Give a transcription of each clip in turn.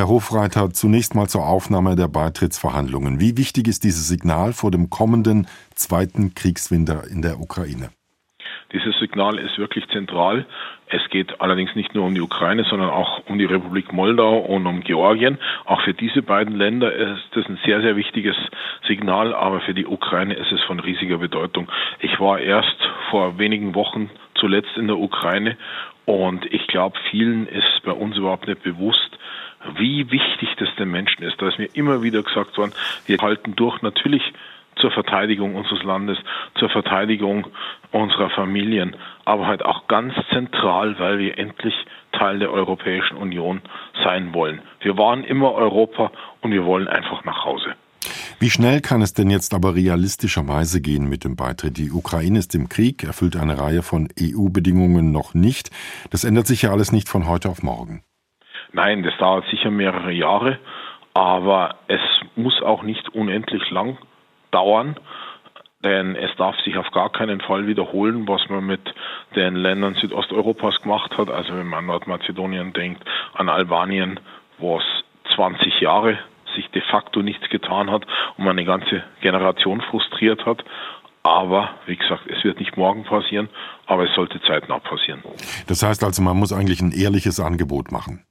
Herr Hofreiter, zunächst mal zur Aufnahme der Beitrittsverhandlungen. Wie wichtig ist dieses Signal vor dem kommenden zweiten Kriegswinter in der Ukraine? Dieses Signal ist wirklich zentral. Es geht allerdings nicht nur um die Ukraine, sondern auch um die Republik Moldau und um Georgien. Auch für diese beiden Länder ist das ein sehr, sehr wichtiges Signal, aber für die Ukraine ist es von riesiger Bedeutung. Ich war erst vor wenigen Wochen zuletzt in der Ukraine und ich glaube, vielen ist bei uns überhaupt nicht bewusst, wie wichtig das den Menschen ist. Da ist mir immer wieder gesagt worden, wir halten durch. Natürlich zur Verteidigung unseres Landes, zur Verteidigung unserer Familien, aber halt auch ganz zentral, weil wir endlich Teil der Europäischen Union sein wollen. Wir waren immer Europa und wir wollen einfach nach Hause. Wie schnell kann es denn jetzt aber realistischerweise gehen mit dem Beitritt? Die Ukraine ist im Krieg, erfüllt eine Reihe von EU-Bedingungen noch nicht. Das ändert sich ja alles nicht von heute auf morgen. Nein, das dauert sicher mehrere Jahre, aber es muss auch nicht unendlich lang dauern, denn es darf sich auf gar keinen Fall wiederholen, was man mit den Ländern Südosteuropas gemacht hat. Also wenn man an Nordmazedonien denkt, an Albanien, wo es 20 Jahre sich de facto nichts getan hat und man eine ganze Generation frustriert hat. Aber wie gesagt, es wird nicht morgen passieren, aber es sollte zeitnah passieren. Das heißt also, man muss eigentlich ein ehrliches Angebot machen.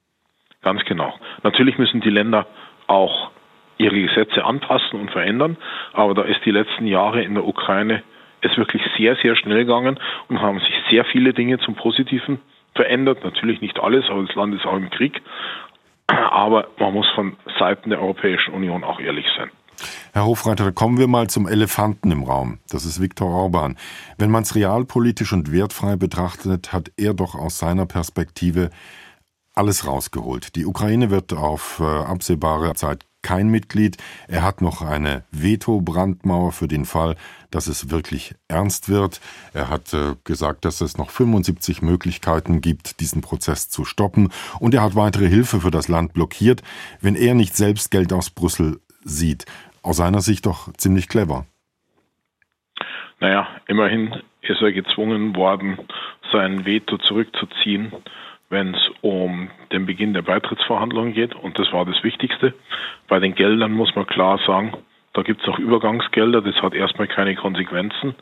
Ganz genau. Natürlich müssen die Länder auch ihre Gesetze anpassen und verändern. Aber da ist die letzten Jahre in der Ukraine es wirklich sehr, sehr schnell gegangen und haben sich sehr viele Dinge zum Positiven verändert. Natürlich nicht alles, aber das Land ist auch im Krieg. Aber man muss von Seiten der Europäischen Union auch ehrlich sein. Herr Hofreiter, kommen wir mal zum Elefanten im Raum. Das ist Viktor Orban. Wenn man es realpolitisch und wertfrei betrachtet, hat er doch aus seiner Perspektive alles rausgeholt. Die Ukraine wird auf äh, absehbare Zeit kein Mitglied. Er hat noch eine Veto-Brandmauer für den Fall, dass es wirklich ernst wird. Er hat äh, gesagt, dass es noch 75 Möglichkeiten gibt, diesen Prozess zu stoppen. Und er hat weitere Hilfe für das Land blockiert, wenn er nicht selbst Geld aus Brüssel sieht. Aus seiner Sicht doch ziemlich clever. Naja, immerhin ist er gezwungen worden, sein Veto zurückzuziehen wenn es um den Beginn der Beitrittsverhandlungen geht. Und das war das Wichtigste. Bei den Geldern muss man klar sagen, da gibt es auch Übergangsgelder. Das hat erstmal keine Konsequenzen.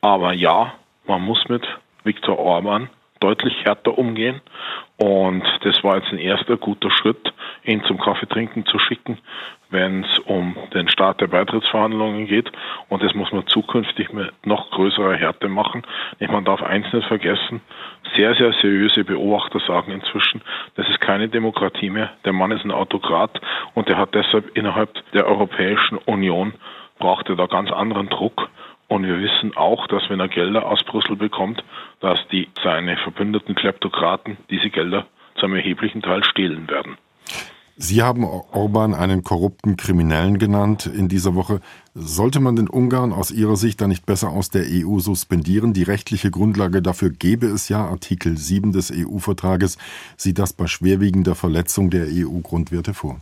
Aber ja, man muss mit Viktor Orban deutlich härter umgehen. Und das war jetzt ein erster guter Schritt, ihn zum Kaffeetrinken zu schicken, wenn es um den Start der Beitrittsverhandlungen geht. Und das muss man zukünftig mit noch größerer Härte machen. Man darf eins nicht vergessen, sehr, sehr seriöse Beobachter sagen inzwischen, das ist keine Demokratie mehr. Der Mann ist ein Autokrat und er hat deshalb innerhalb der Europäischen Union braucht er da ganz anderen Druck. Und wir wissen auch, dass wenn er Gelder aus Brüssel bekommt, dass die seine verbündeten Kleptokraten diese Gelder zum erheblichen Teil stehlen werden. Sie haben Orban einen korrupten Kriminellen genannt in dieser Woche. Sollte man den Ungarn aus Ihrer Sicht dann nicht besser aus der EU suspendieren? Die rechtliche Grundlage dafür gäbe es ja. Artikel 7 des EU-Vertrages sieht das bei schwerwiegender Verletzung der EU-Grundwerte vor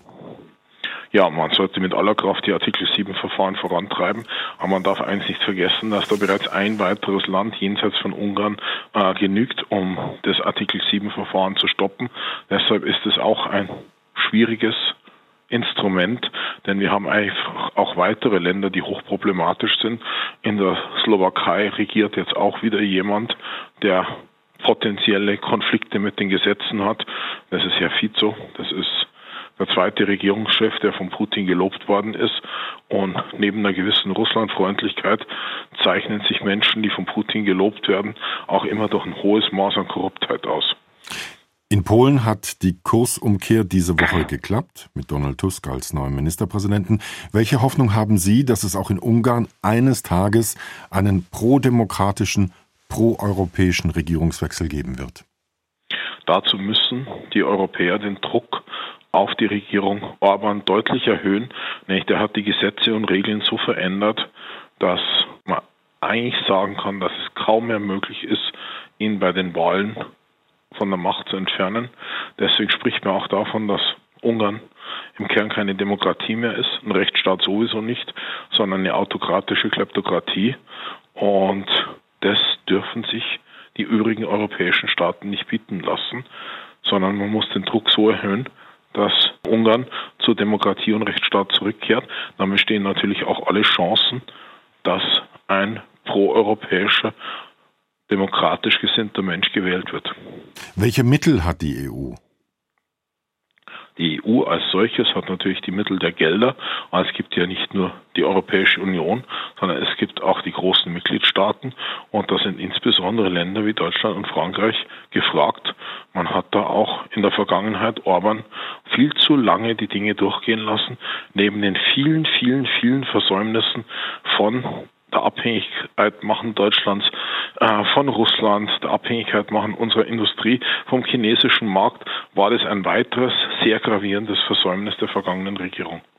ja, man sollte mit aller Kraft die Artikel 7 Verfahren vorantreiben, aber man darf eins nicht vergessen, dass da bereits ein weiteres Land jenseits von Ungarn äh, genügt, um das Artikel 7 Verfahren zu stoppen. Deshalb ist es auch ein schwieriges Instrument, denn wir haben einfach auch weitere Länder, die hochproblematisch sind. In der Slowakei regiert jetzt auch wieder jemand, der potenzielle Konflikte mit den Gesetzen hat. Das ist Herr Fico. Das ist der zweite Regierungschef, der von Putin gelobt worden ist. Und neben einer gewissen Russlandfreundlichkeit zeichnen sich Menschen, die von Putin gelobt werden, auch immer durch ein hohes Maß an Korruptheit aus. In Polen hat die Kursumkehr diese Woche geklappt, mit Donald Tusk als neuem Ministerpräsidenten. Welche Hoffnung haben Sie, dass es auch in Ungarn eines Tages einen prodemokratischen, proeuropäischen Regierungswechsel geben wird? Dazu müssen die Europäer den Druck auf die Regierung Orban deutlich erhöhen. Nämlich der hat die Gesetze und Regeln so verändert, dass man eigentlich sagen kann, dass es kaum mehr möglich ist, ihn bei den Wahlen von der Macht zu entfernen. Deswegen spricht man auch davon, dass Ungarn im Kern keine Demokratie mehr ist, ein Rechtsstaat sowieso nicht, sondern eine autokratische Kleptokratie. Und das dürfen sich die übrigen europäischen Staaten nicht bieten lassen, sondern man muss den Druck so erhöhen, dass Ungarn zur Demokratie und Rechtsstaat zurückkehrt, dann bestehen natürlich auch alle Chancen, dass ein proeuropäischer, demokratisch gesinnter Mensch gewählt wird. Welche Mittel hat die EU? Die EU als solches hat natürlich die Mittel der Gelder, aber es gibt ja nicht nur die Europäische Union, sondern es gibt auch die großen Mitgliedstaaten und da sind insbesondere Länder wie Deutschland und Frankreich gefragt. Man hat da auch in der Vergangenheit Orban viel zu lange die Dinge durchgehen lassen, neben den vielen, vielen, vielen Versäumnissen von der Abhängigkeit machen Deutschlands äh, von Russland, der Abhängigkeit machen unserer Industrie vom chinesischen Markt, war das ein weiteres sehr gravierendes Versäumnis der vergangenen Regierung.